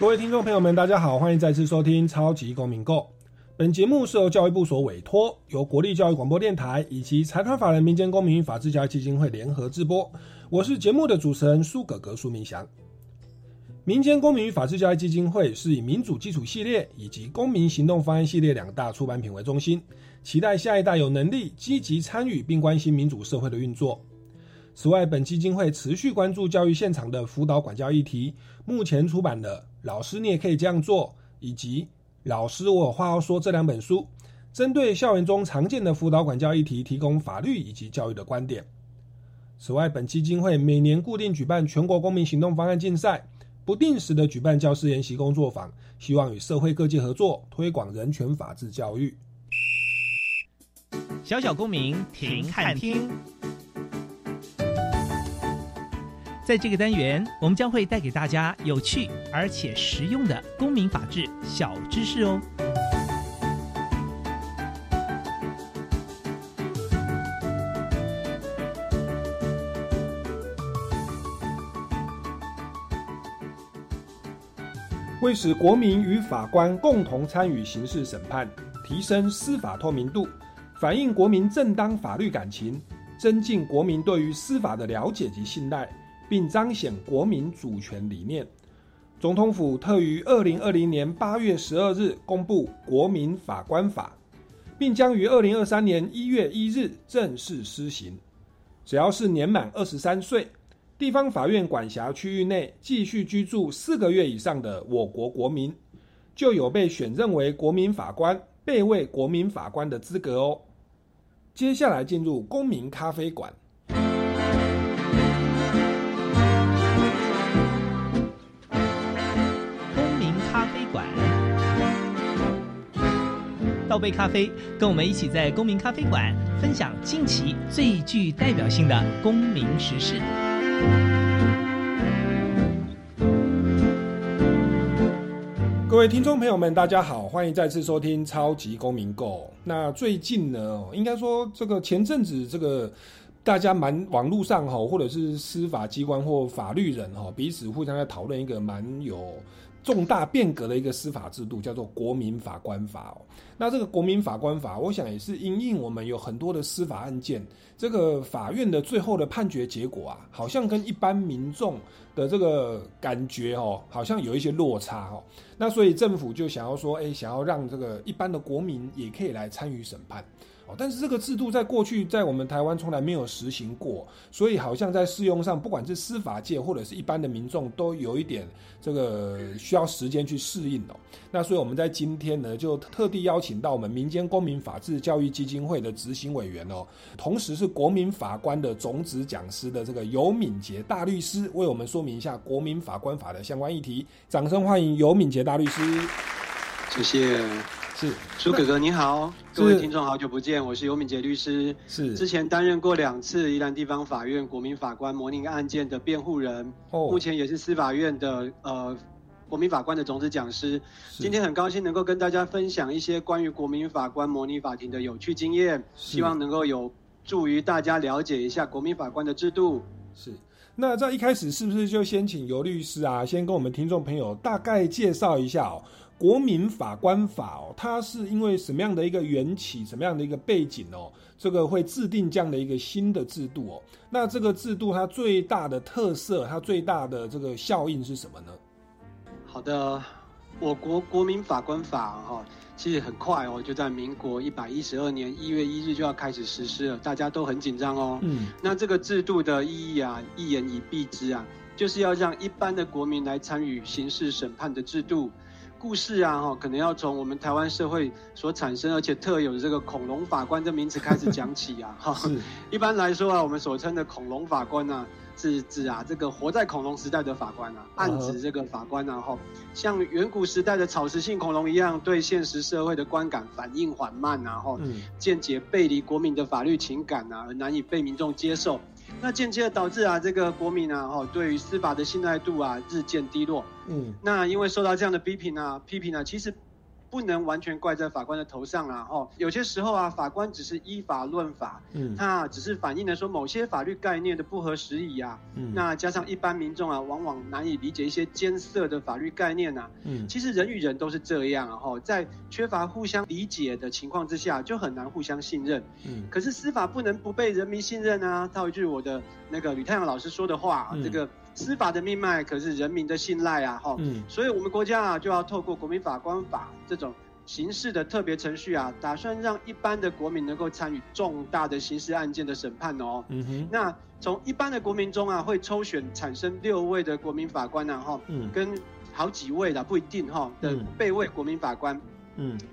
各位听众朋友们，大家好，欢迎再次收听《超级公民购》。本节目是由教育部所委托，由国立教育广播电台以及财团法人民间公民与法治教育基金会联合制播。我是节目的主持人苏格格苏明祥。民间公民与法治教育基金会是以民主基础系列以及公民行动方案系列两大出版品为中心，期待下一代有能力积极参与并关心民主社会的运作。此外，本基金会持续关注教育现场的辅导管教议题。目前出版的《老师你也可以这样做》以及《老师我有话要说》这两本书，针对校园中常见的辅导管教议题，提供法律以及教育的观点。此外，本基金会每年固定举办全国公民行动方案竞赛，不定时的举办教师研习工作坊，希望与社会各界合作，推广人权法治教育。小小公民停看听。在这个单元，我们将会带给大家有趣而且实用的公民法治小知识哦。为使国民与法官共同参与刑事审判，提升司法透明度，反映国民正当法律感情，增进国民对于司法的了解及信赖。并彰显国民主权理念。总统府特于二零二零年八月十二日公布《国民法官法》，并将于二零二三年一月一日正式施行。只要是年满二十三岁、地方法院管辖区域内继续居住四个月以上的我国国民，就有被选任为国民法官、备位国民法官的资格哦。接下来进入公民咖啡馆。倒杯咖啡，跟我们一起在公民咖啡馆分享近期最具代表性的公民时事。各位听众朋友们，大家好，欢迎再次收听超级公民购。那最近呢，应该说这个前阵子这个大家蛮网络上哈，或者是司法机关或法律人哈，彼此互相在讨论一个蛮有。重大变革的一个司法制度叫做国民法官法哦。那这个国民法官法，我想也是因应我们有很多的司法案件，这个法院的最后的判决结果啊，好像跟一般民众的这个感觉哦，好像有一些落差哦。那所以政府就想要说，哎，想要让这个一般的国民也可以来参与审判。但是这个制度在过去在我们台湾从来没有实行过，所以好像在适用上，不管是司法界或者是一般的民众，都有一点这个需要时间去适应哦。那所以我们在今天呢，就特地邀请到我们民间公民法治教育基金会的执行委员哦，同时是国民法官的种子讲师的这个尤敏杰大律师，为我们说明一下国民法官法的相关议题。掌声欢迎尤敏杰大律师。谢谢。是。苏哥哥你好，各位听众好久不见，我是尤敏杰律师，是。之前担任过两次宜兰地方法院国民法官模拟案件的辩护人，哦，目前也是司法院的呃国民法官的种子讲师，今天很高兴能够跟大家分享一些关于国民法官模拟法庭的有趣经验，希望能够有助于大家了解一下国民法官的制度。是，那在一开始是不是就先请尤律师啊，先跟我们听众朋友大概介绍一下哦。国民法官法哦，它是因为什么样的一个缘起，什么样的一个背景哦，这个会制定这样的一个新的制度哦。那这个制度它最大的特色，它最大的这个效应是什么呢？好的，我国国民法官法哈，其实很快哦，就在民国一百一十二年一月一日就要开始实施了，大家都很紧张哦。嗯，那这个制度的意义啊，一言以蔽之啊，就是要让一般的国民来参与刑事审判的制度。故事啊，哈，可能要从我们台湾社会所产生而且特有的这个“恐龙法官”这名词开始讲起啊，哈。一般来说啊，我们所称的“恐龙法官”呢。是指啊，这个活在恐龙时代的法官啊，暗指这个法官啊，哈，像远古时代的草食性恐龙一样，对现实社会的观感反应缓慢啊，哈，间接背离国民的法律情感啊，而难以被民众接受，那间接的导致啊，这个国民啊，哦，对于司法的信赖度啊，日渐低落。嗯，那因为受到这样的批评啊，批评啊，其实。不能完全怪在法官的头上啊！哦，有些时候啊，法官只是依法论法，嗯，那只是反映了说某些法律概念的不合时宜啊。嗯，那加上一般民众啊，往往难以理解一些艰涩的法律概念呐。嗯，其实人与人都是这样啊！哦，在缺乏互相理解的情况之下，就很难互相信任。嗯，可是司法不能不被人民信任啊！套一句我的那个吕太阳老师说的话，这个。司法的命脉可是人民的信赖啊，哈，所以我们国家啊就要透过国民法官法这种刑事的特别程序啊，打算让一般的国民能够参与重大的刑事案件的审判哦。嗯哼，那从一般的国民中啊，会抽选产生六位的国民法官啊，哈，跟好几位的不一定哈的备位国民法官。嗯，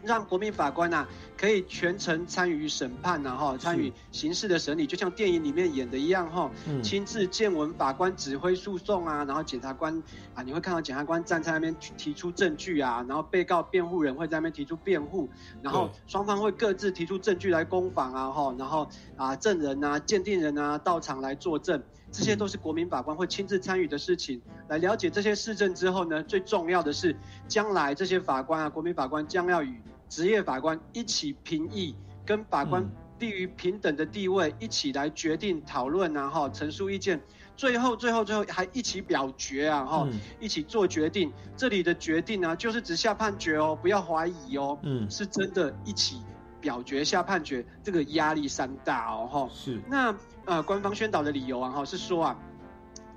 让国民法官呐可以全程参与审判呐哈，参与刑事的审理，就像电影里面演的一样哈，亲自见闻法官指挥诉讼啊，然后检察官啊，你会看到检察官站在那边提出证据啊，然后被告辩护人会在那边提出辩护，然后双方会各自提出证据来攻防啊哈，然后啊证人啊、鉴定人啊到场来作证。这些都是国民法官会亲自参与的事情。来了解这些市政之后呢，最重要的是，将来这些法官啊，国民法官将要与职业法官一起评议，跟法官低于平等的地位，一起来决定、讨论，然后陈述意见，最后、最后、最后还一起表决啊，哈，一起做决定。这里的决定呢，就是只下判决哦，不要怀疑哦，嗯，是真的一起表决下判决，这个压力山大哦，哈，是那。呃，官方宣导的理由啊，哈，是说啊，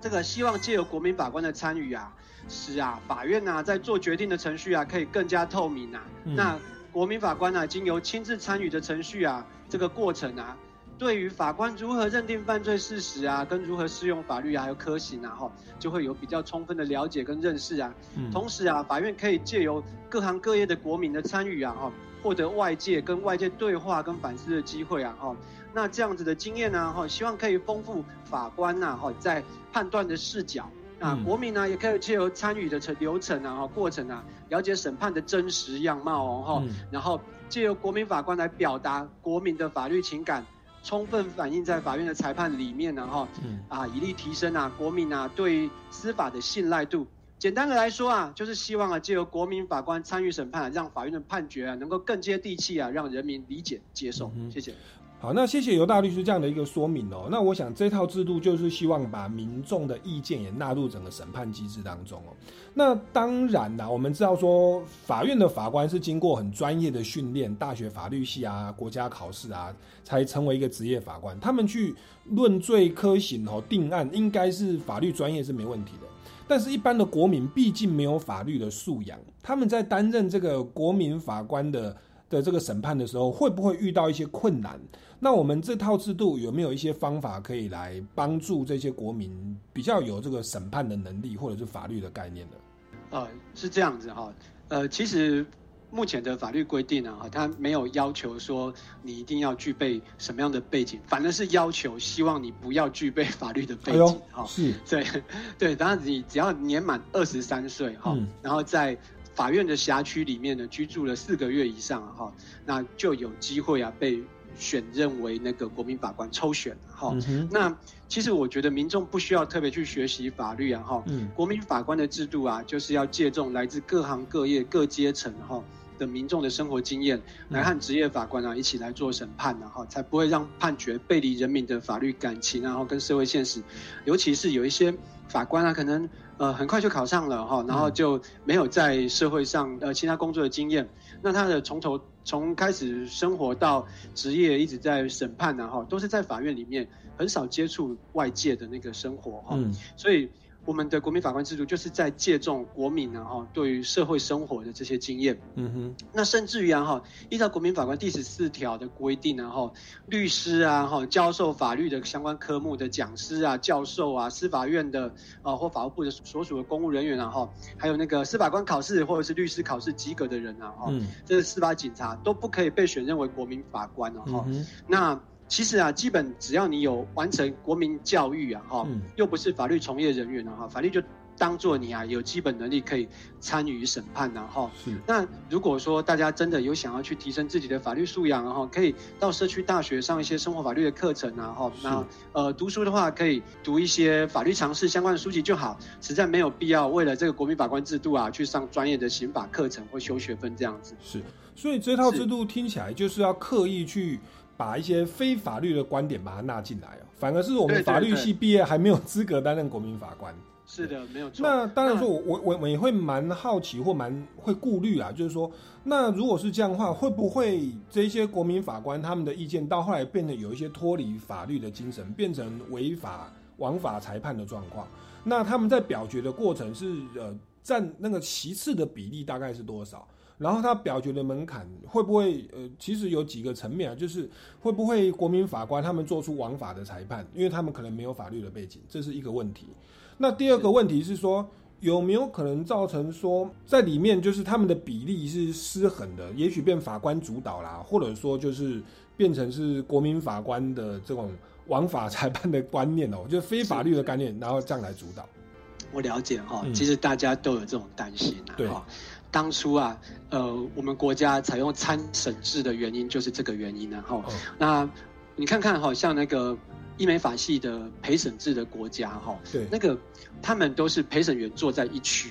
这个希望借由国民法官的参与啊，使啊法院呐在做决定的程序啊可以更加透明啊。那国民法官呢，经由亲自参与的程序啊，这个过程啊，对于法官如何认定犯罪事实啊，跟如何适用法律啊，还有科刑啊，哈，就会有比较充分的了解跟认识啊。同时啊，法院可以借由各行各业的国民的参与啊，哈，获得外界跟外界对话跟反思的机会啊，哈。那这样子的经验呢，哈，希望可以丰富法官呐，哈，在判断的视角。啊国民呢，也可以借由参与的程流程啊，哈，过程啊，了解审判的真实样貌哦，哈。然后借由国民法官来表达国民的法律情感，充分反映在法院的裁判里面呢，哈。啊，以力提升啊，国民啊对司法的信赖度。简单的来说啊，就是希望啊，借由国民法官参与审判，让法院的判决啊能够更接地气啊，让人民理解接受。谢谢。好，那谢谢尤大律师这样的一个说明哦。那我想这套制度就是希望把民众的意见也纳入整个审判机制当中哦。那当然啦，我们知道说法院的法官是经过很专业的训练，大学法律系啊、国家考试啊，才成为一个职业法官。他们去论罪科刑哦、定案，应该是法律专业是没问题的。但是，一般的国民毕竟没有法律的素养，他们在担任这个国民法官的的这个审判的时候，会不会遇到一些困难？那我们这套制度有没有一些方法可以来帮助这些国民比较有这个审判的能力，或者是法律的概念呢？呃，是这样子哈，呃，其实目前的法律规定啊，哈，它没有要求说你一定要具备什么样的背景，反而是要求希望你不要具备法律的背景哈。是，对，对，当然你只要年满二十三岁哈，然后在法院的辖区里面呢居住了四个月以上哈，那就有机会啊被。选任为那个国民法官抽选哈，那其实我觉得民众不需要特别去学习法律啊哈，国民法官的制度啊，就是要借重来自各行各业各阶层哈的民众的生活经验，来和职业法官啊一起来做审判的哈，才不会让判决背离人民的法律感情然后跟社会现实，尤其是有一些法官啊可能呃很快就考上了哈，然后就没有在社会上呃其他工作的经验。那他的从头从开始生活到职业，一直在审判然后都是在法院里面，很少接触外界的那个生活哈。所以我们的国民法官制度就是在借重国民啊哈对于社会生活的这些经验。嗯哼。那甚至于啊哈，依照国民法官第十四条的规定啊哈，律师啊哈，教授法律的相关科目的讲师啊、教授啊、司法院的啊或法务部的所属的公务人员啊哈，还有那个司法官考试或者是律师考试及格的人啊哈，这是司法警察都不可以被选任为国民法官啊哈。那其实啊，基本只要你有完成国民教育啊，哈，又不是法律从业人员啊，哈，法律就当做你啊有基本能力可以参与审判然后，是。那如果说大家真的有想要去提升自己的法律素养然后，可以到社区大学上一些生活法律的课程啊，哈。那呃，读书的话可以读一些法律常识相关的书籍就好，实在没有必要为了这个国民法官制度啊去上专业的刑法课程或修学分这样子。是。所以这套制度听起来就是要刻意去。把一些非法律的观点把它纳进来哦，反而是我们法律系毕业还没有资格担任国民法官。是的，没有错。那当然说，我我我我也会蛮好奇或蛮会顾虑啊，就是说，那如果是这样的话，会不会这些国民法官他们的意见到后来变得有一些脱离法律的精神，变成违法枉法裁判的状况？那他们在表决的过程是呃占那个其次的比例大概是多少？然后他表决的门槛会不会呃，其实有几个层面啊，就是会不会国民法官他们做出枉法的裁判，因为他们可能没有法律的背景，这是一个问题。那第二个问题是说，有没有可能造成说在里面就是他们的比例是失衡的，也许变法官主导啦，或者说就是变成是国民法官的这种枉法裁判的观念哦，就是非法律的概念，然后这样来主导。我了解哈，其实大家都有这种担心啊。对。当初啊，呃，我们国家采用参审制的原因就是这个原因呢。哈，那你看看好，像那个医美法系的陪审制的国家哈，对，那个他们都是陪审员坐在一区。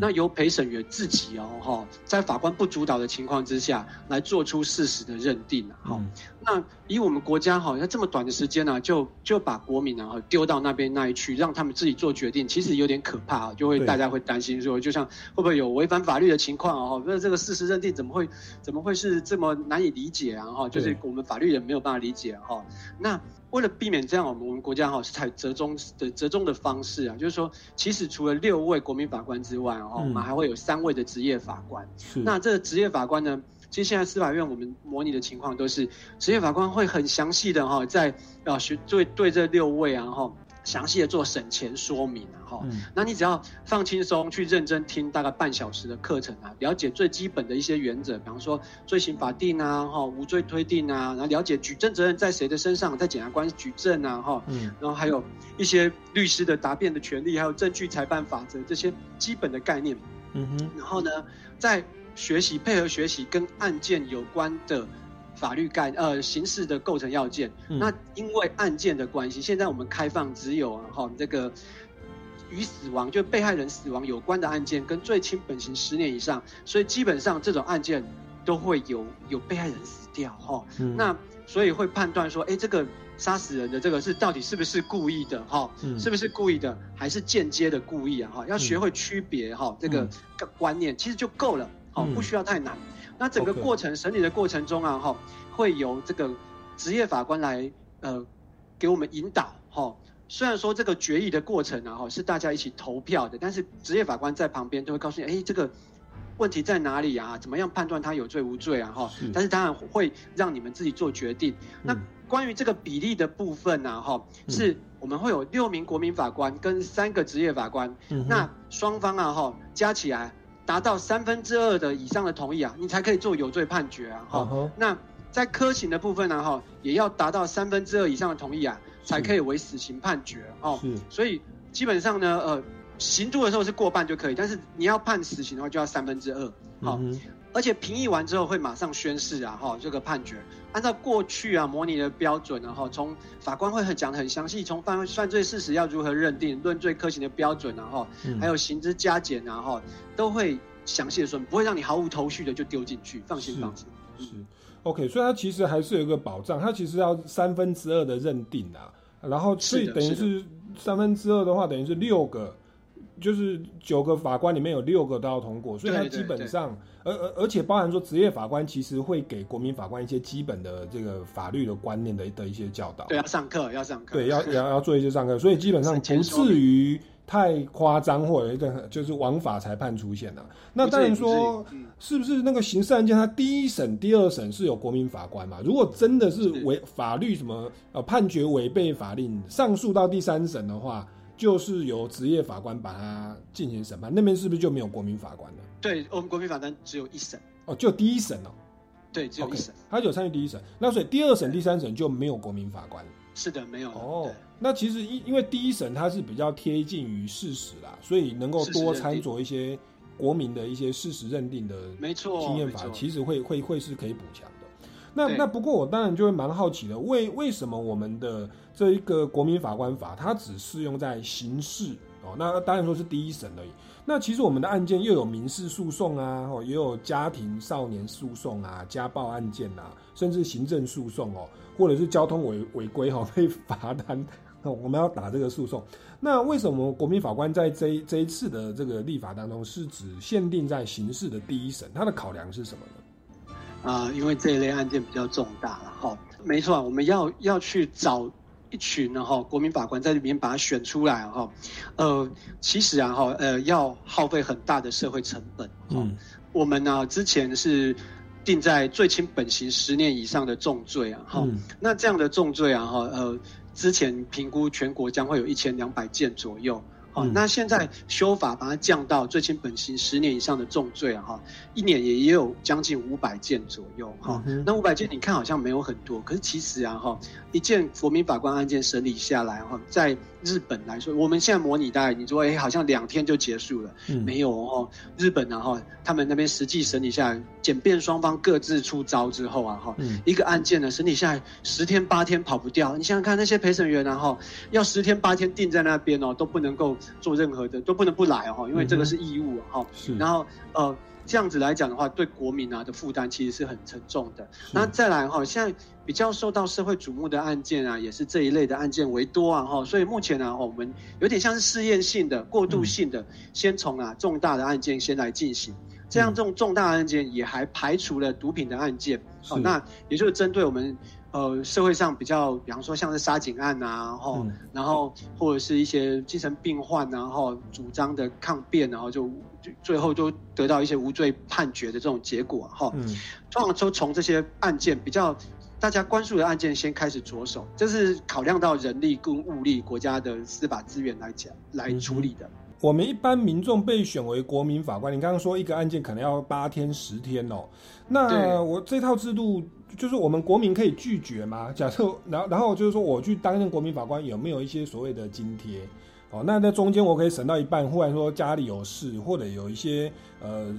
那由陪审员自己哦，哈，在法官不主导的情况之下来做出事实的认定啊，哈。那以我们国家哈，在这么短的时间呢，就就把国民呢丢到那边那一区，让他们自己做决定，其实有点可怕啊，就会大家会担心说，就像会不会有违反法律的情况啊？哈，那这个事实认定怎么会怎么会是这么难以理解啊？哈，就是我们法律人没有办法理解哈。那为了避免这样，我们我们国家哈是采折中的折中的方式啊，就是说，其实除了六位国民法官之外，哦，我们还会有三位的职业法官。那这个职业法官呢，其实现在司法院我们模拟的情况都是职业法官会很详细的哈，在啊学对对这六位啊哈。详细的做省钱说明啊，哈，那你只要放轻松去认真听大概半小时的课程啊，了解最基本的一些原则，比方说罪行法定啊，哈，无罪推定啊，然后了解举证责任在谁的身上，在检察官举证啊，哈，然后还有一些律师的答辩的权利，还有证据裁判法则这些基本的概念，嗯哼，然后呢，在学习配合学习跟案件有关的。法律概呃刑事的构成要件，那因为案件的关系，现在我们开放只有哈这个与死亡就被害人死亡有关的案件，跟最轻本刑十年以上，所以基本上这种案件都会有有被害人死掉哈。那所以会判断说，哎，这个杀死人的这个是到底是不是故意的哈？是不是故意的，还是间接的故意啊？哈，要学会区别哈这个观念，其实就够了，好，不需要太难。那整个过程审理的过程中啊，哈，会由这个职业法官来呃给我们引导，哈。虽然说这个决议的过程啊，哈，是大家一起投票的，但是职业法官在旁边都会告诉你，哎，这个问题在哪里啊？怎么样判断他有罪无罪啊？哈，但是当然会让你们自己做决定。那关于这个比例的部分呢，哈，是我们会有六名国民法官跟三个职业法官，那双方啊，哈，加起来。达到三分之二的以上的同意啊，你才可以做有罪判决啊。哈，那在科刑的部分呢，哈，也要达到三分之二以上的同意啊，才可以为死刑判决。哦，所以基本上呢，呃，刑度的时候是过半就可以，但是你要判死刑的话，就要三分之二。好，而且评议完之后会马上宣誓啊，哈，这个判决按照过去啊模拟的标准，然后从法官会很讲的很详细，从犯犯罪事实要如何认定、论罪科刑的标准，然后还有刑之加减，然后都会详细的说，不会让你毫无头绪的就丢进去，放心放心。是，OK，所以它其实还是有一个保障，它其实要三分之二的认定啊，然后所以等于是三分之二的话，等于是六个，就是九个法官里面有六个都要通过，所以它基本上，而而而且包含说职业法官其实会给国民法官一些基本的这个法律的观念的的一些教导，对，要上课要上课，对，要要要做一些上课，所以基本上不至于。太夸张，或者就是枉法裁判出现了。那当然说，是不是那个刑事案件，它第一审、第二审是有国民法官嘛？如果真的是违法律什么呃判决违背法令，上诉到第三审的话，就是由职业法官把它进行审判。那边是不是就没有国民法官了？对我们国民法官只有一审哦，就第一审哦。对，只有一审，他有参与第一审，那所以第二审、第三审就没有国民法官。是的，没有哦。那其实因因为第一审它是比较贴近于事实啦，所以能够多参酌一些国民的一些事实认定的，没错，经验法其实会会会是可以补强的。那那不过我当然就会蛮好奇的，为为什么我们的这一个国民法官法它只适用在刑事哦？那当然说是第一审而已。那其实我们的案件又有民事诉讼啊，哦，也有家庭少年诉讼啊，家暴案件啊，甚至行政诉讼哦，或者是交通违违规哈被罚单，那我们要打这个诉讼。那为什么国民法官在这这一次的这个立法当中是只限定在刑事的第一审？他的考量是什么呢？啊，因为这一类案件比较重大了哈。没错，我们要要去找。一群呢哈，国民法官在里面把它选出来哈，呃，其实啊哈，呃，要耗费很大的社会成本。嗯，我们呢之前是定在最轻本刑十年以上的重罪啊哈，那这样的重罪啊哈，呃，之前评估全国将会有一千两百件左右。哦，那现在修法把它降到最轻本刑十年以上的重罪啊，哈，一年也也有将近五百件左右，哈，那五百件你看好像没有很多，可是其实啊，哈，一件国民法官案件审理下来，哈，在日本来说，我们现在模拟大概你说，哎，好像两天就结束了，没有哦，日本然后他们那边实际审理下来，检辩双方各自出招之后啊，哈，一个案件呢审理下来十天八天跑不掉，你想想看那些陪审员然后要十天八天定在那边哦，都不能够。做任何的都不能不来哦，因为这个是义务哈。是。然后呃，这样子来讲的话，对国民啊的负担其实是很沉重的。那再来哈，现在比较受到社会瞩目的案件啊，也是这一类的案件为多啊哈。所以目前呢，我们有点像是试验性的、过渡性的，先从啊重大的案件先来进行。这样这种重大案件也还排除了毒品的案件。好，那也就是针对我们。呃，社会上比较，比方说像是杀警案啊，然后，然后或者是一些精神病患，然后主张的抗辩，然后就最后就得到一些无罪判决的这种结果，哈。嗯。通常都从这些案件比较大家关注的案件先开始着手，这是考量到人力跟物力、国家的司法资源来讲来处理的。我们一般民众被选为国民法官，你刚刚说一个案件可能要八天十天哦，那我这套制度。就是我们国民可以拒绝吗？假设，然后，然后就是说，我去担任国民法官，有没有一些所谓的津贴？哦，那在中间我可以省到一半，忽然说家里有事，或者有一些呃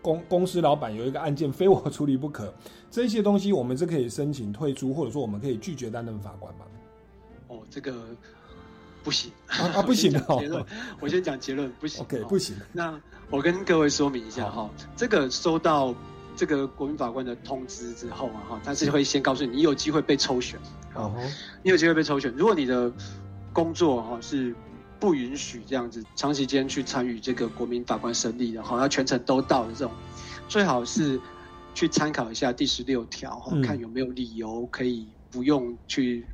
公公司老板有一个案件非我处理不可，这些东西我们是可以申请退出，或者说我们可以拒绝担任法官吗？哦，这个不行啊，不行的。结论，我先讲结论，不行。OK，不行。那我跟各位说明一下哈，这个收到。这个国民法官的通知之后啊，哈，他是会先告诉你，你有机会被抽选，哦，你有机会被抽选。如果你的工作哈是不允许这样子长时间去参与这个国民法官审理的，哈，要全程都到的这种，最好是去参考一下第十六条，哈，看有没有理由可以不用去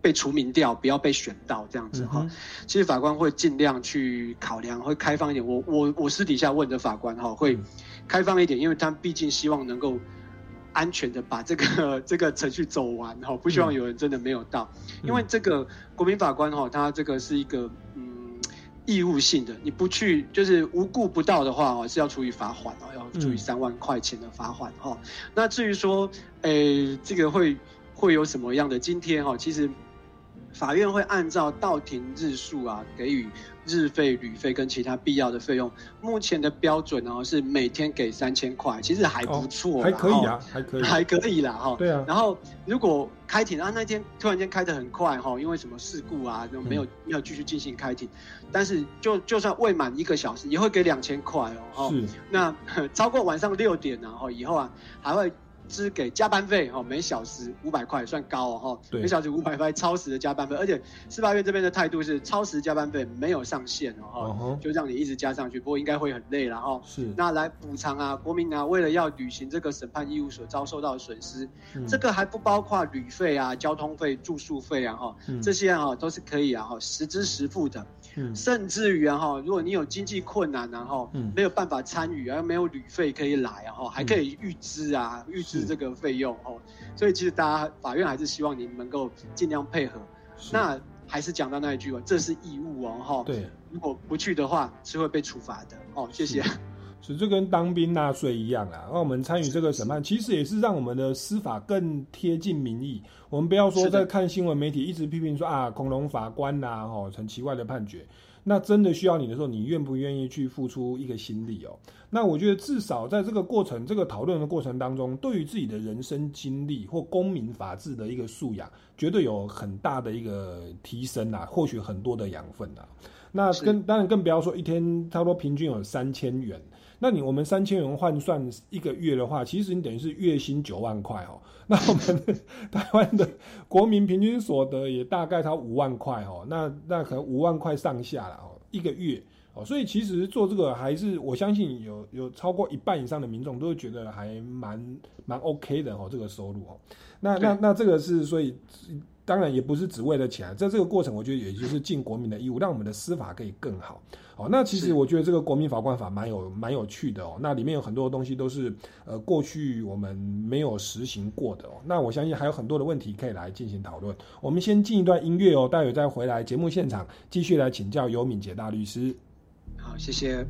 被除名掉，不要被选到这样子哈。其实法官会尽量去考量，会开放一点。我我我私底下问的法官哈会。开放一点，因为他毕竟希望能够安全的把这个 这个程序走完哈，不希望有人真的没有到。因为这个国民法官哈，他这个是一个嗯义务性的，你不去就是无故不到的话哦，是要处以罚款哦，要处以三万块钱的罚款哈。那至于说诶这个会会有什么样的今天哈，其实法院会按照到庭日数啊给予。日费、旅费跟其他必要的费用，目前的标准呢是每天给三千块，其实还不错，还可以啊，还可以，还可以啦哈。对啊。然后如果开庭啊，那天突然间开得很快哈，因为什么事故啊，就没有没有继续进行开庭，但是就就算未满一个小时，也会给两千块哦。是。那 超过晚上六点然后以后啊，还会。支给加班费哦，每小时五百块算高哦哈，每小时五百块超时的加班费，而且司法院这边的态度是超时加班费没有上限哦哈，就让你一直加上去，不过应该会很累然后是。那来补偿啊，国民啊为了要履行这个审判义务所遭受到的损失，这个还不包括旅费啊、交通费、住宿费啊哈，这些啊都是可以啊哈实支实付的。甚至于哈，如果你有经济困难，然后没有办法参与，然后没有旅费可以来，然后还可以预支啊，预支这个费用哦。所以其实大家法院还是希望你能够尽量配合。那还是讲到那一句话，这是义务哦，哈。对，如果不去的话是会被处罚的哦。谢谢。是就跟当兵纳税一样啊，那我们参与这个审判，其实也是让我们的司法更贴近民意。我们不要说在看新闻媒体一直批评说啊，恐龙法官呐，吼，很奇怪的判决。那真的需要你的时候，你愿不愿意去付出一个心力哦？那我觉得至少在这个过程、这个讨论的过程当中，对于自己的人生经历或公民法治的一个素养，绝对有很大的一个提升啊，获取很多的养分啊。那跟当然更不要说一天差不多平均有三千元。那你我们三千元换算一个月的话，其实你等于是月薪九万块哦。那我们台湾的国民平均所得也大概才五万块哦。那那可能五万块上下了哦，一个月哦。所以其实做这个还是我相信有有超过一半以上的民众都会觉得还蛮蛮 OK 的哦，这个收入哦。那那那这个是所以。当然也不是只为了钱，在这个过程，我觉得也就是尽国民的义务，让我们的司法可以更好。哦，那其实我觉得这个国民法官法蛮有蛮有趣的哦。那里面有很多东西都是呃过去我们没有实行过的哦。那我相信还有很多的问题可以来进行讨论。我们先进一段音乐哦，待会再回来节目现场继续来请教尤敏杰大律师。好，谢谢。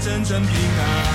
真正平安。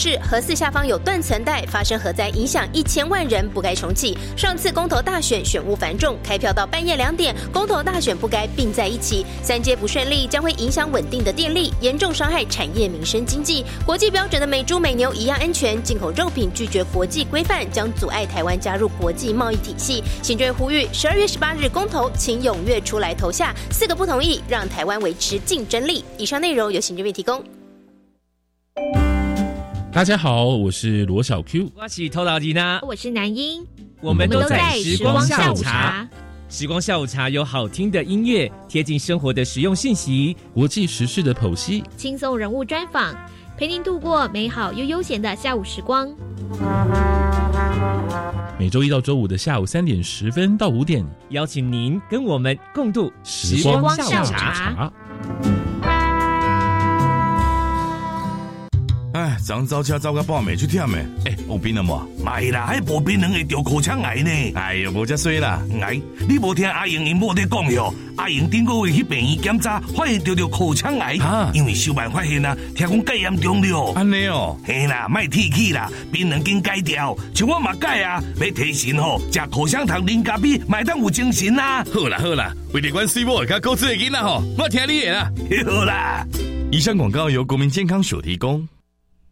是，核四下方有断层带，发生核灾，影响一千万人，不该重启。上次公投大选选务繁重，开票到半夜两点，公投大选不该并在一起。三阶不顺利，将会影响稳定的电力，严重伤害产业、民生、经济。国际标准的美猪美牛一样安全，进口肉品拒绝国际规范，将阻碍台湾加入国际贸易体系。行政院呼吁，十二月十八日公投，请踊跃出来投下。四个不同意，让台湾维持竞争力。以上内容由行政院提供。大家好，我是罗小 Q，我是偷老吉娜，我是南英，我们都在时光下午茶。时光下午茶。有好听的音乐，贴近生活的实用信息，国际时事的剖析，轻松人物专访，陪您度过美好又悠闲的下午时光。每周一到周五的下午三点十分到五点，邀请您跟我们共度时光下午茶。哎，昨早车走个半暝去忝诶！哎，有病了无？买啦，还无病人会得口腔癌呢！哎呀，无遮衰啦！哎，你无听阿英因某在讲哟？阿英顶个月去病院检查，发现得着口腔癌，因为小办发现啊，听讲介严重了。安尼哦，嘿啦，卖提起啦，病人经改掉，像我嘛改啊，要提神吼，食口香糖、啉咖啡，买当有精神啦。好啦好啦，为了关水某甲高子的囡仔吼，我听你的啦。好啦，以上广告由国民健康署提供。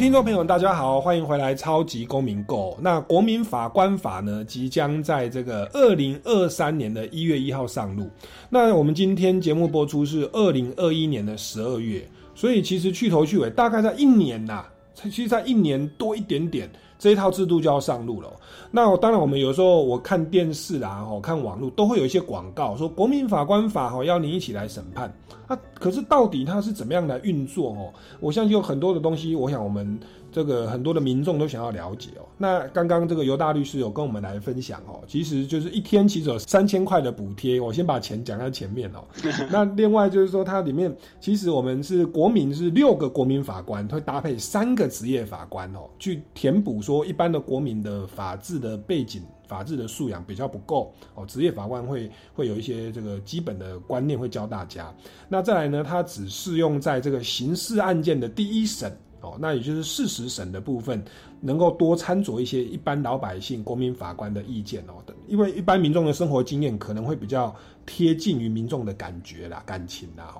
听众朋友，大家好，欢迎回来《超级公民购》。那国民法官法呢，即将在这个二零二三年的一月一号上路。那我们今天节目播出是二零二一年的十二月，所以其实去头去尾大概在一年呐，其实在一年多一点点。这一套制度就要上路了。那当然，我们有时候我看电视啊，哦，看网络都会有一些广告说国民法官法哦，要你一起来审判。啊，可是到底它是怎么样来运作哦？我相信有很多的东西，我想我们。这个很多的民众都想要了解哦。那刚刚这个尤大律师有跟我们来分享哦，其实就是一天其实有三千块的补贴。我先把钱讲在前面哦。那另外就是说，它里面其实我们是国民是六个国民法官，会搭配三个职业法官哦，去填补说一般的国民的法治的背景、法治的素养比较不够哦。职业法官会会有一些这个基本的观念会教大家。那再来呢，它只适用在这个刑事案件的第一审。哦，那也就是事实审的部分，能够多参酌一些一般老百姓、国民法官的意见哦。因为一般民众的生活经验可能会比较贴近于民众的感觉啦、感情啦。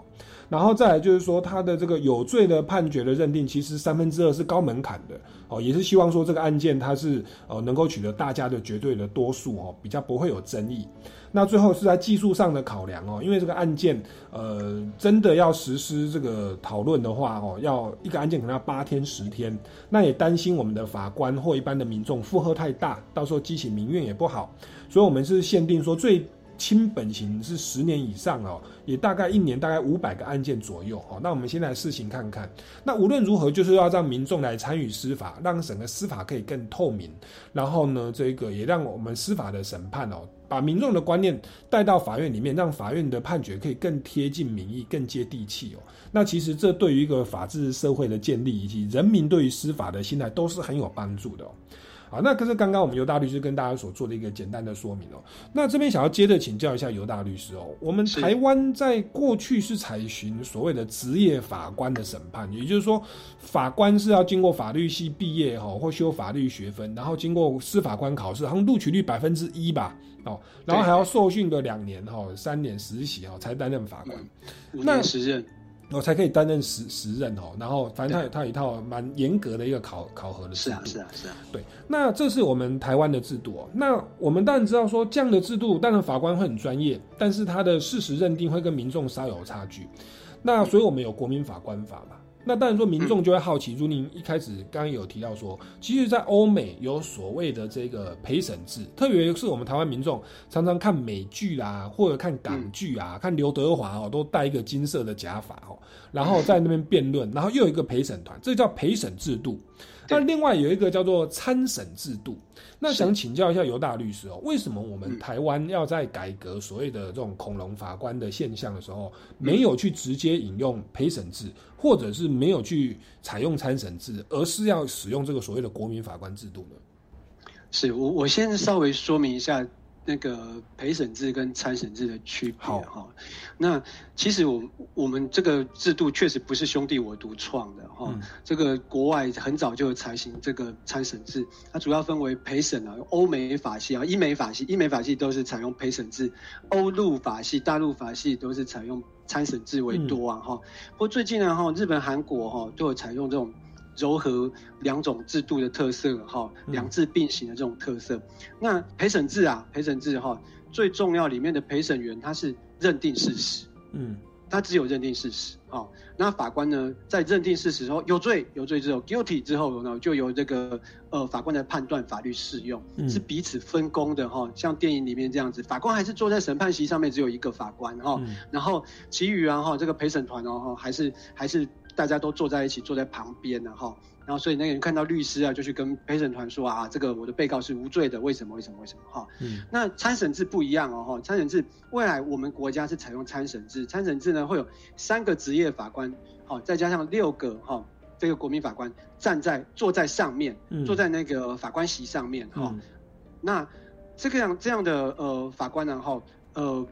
然后再来就是说，他的这个有罪的判决的认定，其实三分之二是高门槛的哦，也是希望说这个案件它是呃能够取得大家的绝对的多数哦，比较不会有争议。那最后是在技术上的考量哦，因为这个案件，呃，真的要实施这个讨论的话哦，要一个案件可能要八天十天，那也担心我们的法官或一般的民众负荷太大，到时候激起民怨也不好，所以我们是限定说最轻本刑是十年以上哦，也大概一年大概五百个案件左右哦。那我们先来试行看看。那无论如何，就是要让民众来参与司法，让整个司法可以更透明，然后呢，这个也让我们司法的审判哦。把民众的观念带到法院里面，让法院的判决可以更贴近民意、更接地气哦。那其实这对于一个法治社会的建立，以及人民对于司法的心态，都是很有帮助的哦。好，那可是刚刚我们尤大律师跟大家所做的一个简单的说明哦。那这边想要接着请教一下尤大律师哦。我们台湾在过去是采行所谓的职业法官的审判，也就是说，法官是要经过法律系毕业哈，或修法律学分，然后经过司法官考试，好像录取率百分之一吧，哦，然后还要受训个两年哈，三年实习哈，才担任法官，五年时任。我才可以担任时时任哦，然后反正他有他有一套蛮严格的一个考考核的制度。是啊，是啊，是啊。对，那这是我们台湾的制度哦。那我们当然知道说这样的制度，当然法官会很专业，但是他的事实认定会跟民众稍有差距。那所以我们有国民法官法嘛。那当然说，民众就会好奇。如您一开始刚刚有提到说，其实，在欧美有所谓的这个陪审制，特别是我们台湾民众常常看美剧啦，或者看港剧啊，看刘德华哦，都戴一个金色的假发哦，然后在那边辩论，然后又有一个陪审团，这叫陪审制度。那另外有一个叫做参审制度。那想请教一下尤大律师哦，为什么我们台湾要在改革所谓的这种恐龙法官的现象的时候，没有去直接引用陪审制，或者是没有去采用参审制，而是要使用这个所谓的国民法官制度呢？是我我先稍微说明一下。那个陪审制跟参审制的区别哈，那其实我我们这个制度确实不是兄弟我独创的哈，这个国外很早就采行这个参审制，它主要分为陪审啊，欧美法系啊，英美法系，英美法系都是采用陪审制，欧陆法系、大陆法系都是采用参审制为多啊哈，不过最近呢哈，日本、韩国哈都有采用这种。柔和两种制度的特色，哈，两制并行的这种特色。那陪审制啊，陪审制哈，最重要里面的陪审员他是认定事实，嗯，他只有认定事实，哦，那法官呢，在认定事实后有罪有罪之后，guilty 之后呢，就由这个呃法官来判断法律适用，是彼此分工的哈。像电影里面这样子，法官还是坐在审判席上面，只有一个法官哈，然后其余啊哈，这个陪审团哦哈，还是还是。大家都坐在一起，坐在旁边的，哈，然后所以那个人看到律师啊，就去跟陪审团说啊，这个我的被告是无罪的，为什么？为什么？为什么？哈，嗯，那参审制不一样哦，哈，参审制未来我们国家是采用参审制，参审制呢会有三个职业法官，好，再加上六个哈，这个国民法官站在坐在上面，坐在那个法官席上面，哈，那这个样这样的呃法官呢，哈，呃。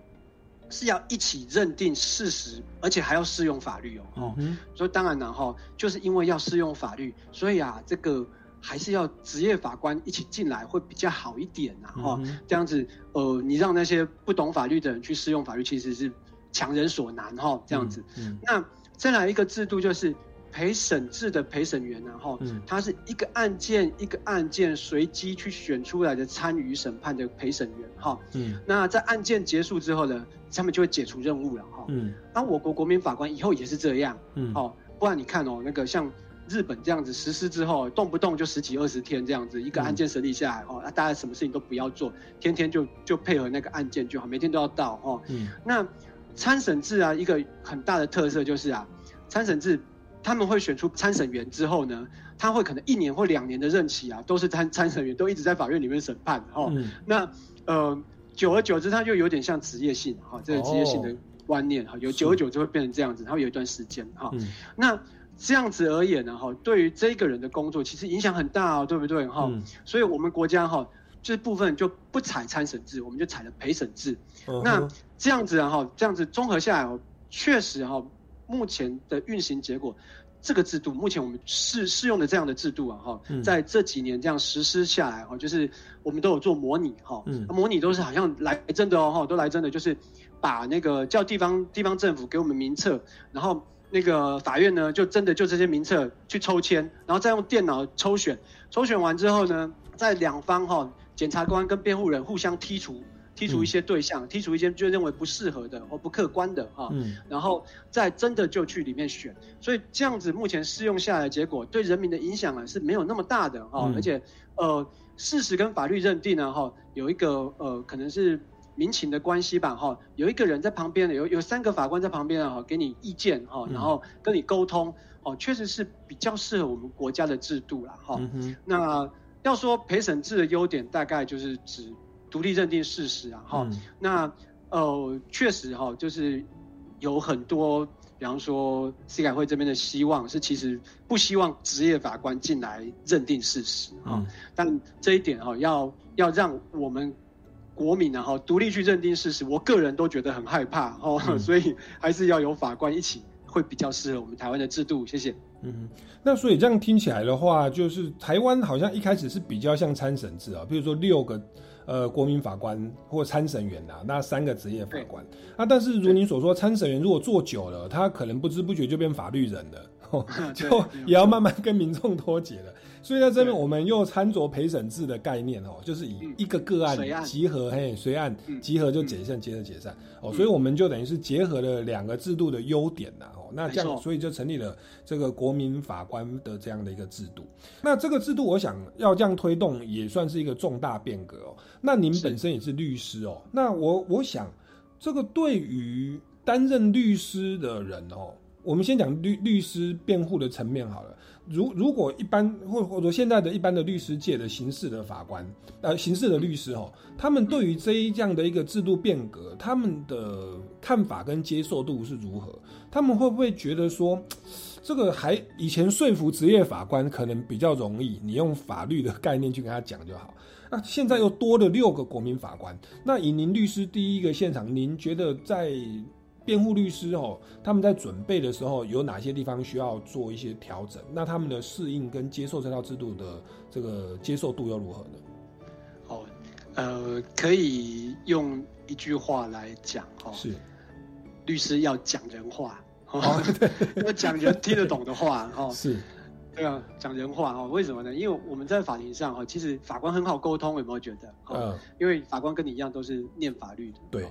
是要一起认定事实，而且还要适用法律哦。哦，所以当然了哈，就是因为要适用法律，所以啊，这个还是要职业法官一起进来会比较好一点呐。哈，这样子，呃，你让那些不懂法律的人去适用法律，其实是强人所难哈。这样子，那再来一个制度就是。陪审制的陪审员，然后他是一个案件一个案件随机去选出来的参与审判的陪审员，哈，嗯，那在案件结束之后呢，他们就会解除任务了，哈，嗯，那我国国民法官以后也是这样，嗯，哦，不然你看哦，那个像日本这样子实施之后，动不动就十几二十天这样子，一个案件审理下来，哦，那大家什么事情都不要做，天天就就配合那个案件就好，每天都要到，哦，嗯，那参审制啊，一个很大的特色就是啊，参审制。他们会选出参审员之后呢，他会可能一年或两年的任期啊，都是参参审员，都一直在法院里面审判哦。那呃，久而久之，它就有点像职业性哈，这个职业性的观念哈，有久而久之会变成这样子，它会有一段时间哈。那这样子而言呢哈，对于这个人的工作其实影响很大哦，对不对哈？所以我们国家哈，就是部分就不采参审制，我们就采了陪审制。那这样子哈，这样子综合下来哦，确实哈。目前的运行结果，这个制度目前我们试试用的这样的制度啊，哈，在这几年这样实施下来，哈，就是我们都有做模拟，哈，模拟都是好像来真的哦，哈，都来真的，就是把那个叫地方地方政府给我们名册，然后那个法院呢就真的就这些名册去抽签，然后再用电脑抽选，抽选完之后呢，在两方哈检察官跟辩护人互相剔除。剔除一些对象，剔除一些就认为不适合的或不客观的哈，然后再真的就去里面选，所以这样子目前试用下来结果对人民的影响啊是没有那么大的哈，而且呃事实跟法律认定呢哈有一个呃可能是民情的关系吧哈，有一个人在旁边有有三个法官在旁边啊哈给你意见哈，然后跟你沟通哦，确实是比较适合我们国家的制度了哈。那要说陪审制的优点，大概就是指。独立认定事实啊，哈，那呃，确实哈，就是有很多，比方说司改会这边的希望是，其实不希望职业法官进来认定事实啊，但这一点哈，要要让我们国民呢哈独立去认定事实，我个人都觉得很害怕哦，所以还是要有法官一起，会比较适合我们台湾的制度。谢谢。嗯，那所以这样听起来的话，就是台湾好像一开始是比较像参审制啊，比如说六个。呃，国民法官或参审员呐，那三个职业法官啊，但是如您所说，参审员如果做久了，他可能不知不觉就变法律人了，就也要慢慢跟民众脱节了。所以在这边，我们又参酌陪审制的概念哦，就是以一个个案集合，嘿，随案集合就解散，接着解散哦。所以我们就等于是结合了两个制度的优点呐，哦，那这样，所以就成立了这个国民法官的这样的一个制度。那这个制度，我想要这样推动，也算是一个重大变革哦。那您本身也是律师哦，那我我想，这个对于担任律师的人哦，我们先讲律律师辩护的层面好了。如如果一般或或者现在的一般的律师界的刑事的法官，呃，刑事的律师哦，他们对于这一这样的一个制度变革，他们的看法跟接受度是如何？他们会不会觉得说，这个还以前说服职业法官可能比较容易，你用法律的概念去跟他讲就好。那现在又多了六个国民法官，那以您律师第一个现场，您觉得在？辩护律师哦，他们在准备的时候有哪些地方需要做一些调整？那他们的适应跟接受这套制度的这个接受度又如何呢？哦，呃，可以用一句话来讲哈，是律师要讲人话，哦 要讲人听得懂的话哦，是，对啊，讲人话哦，为什么呢？因为我们在法庭上哈，其实法官很好沟通，有没有觉得？嗯，因为法官跟你一样都是念法律的，对，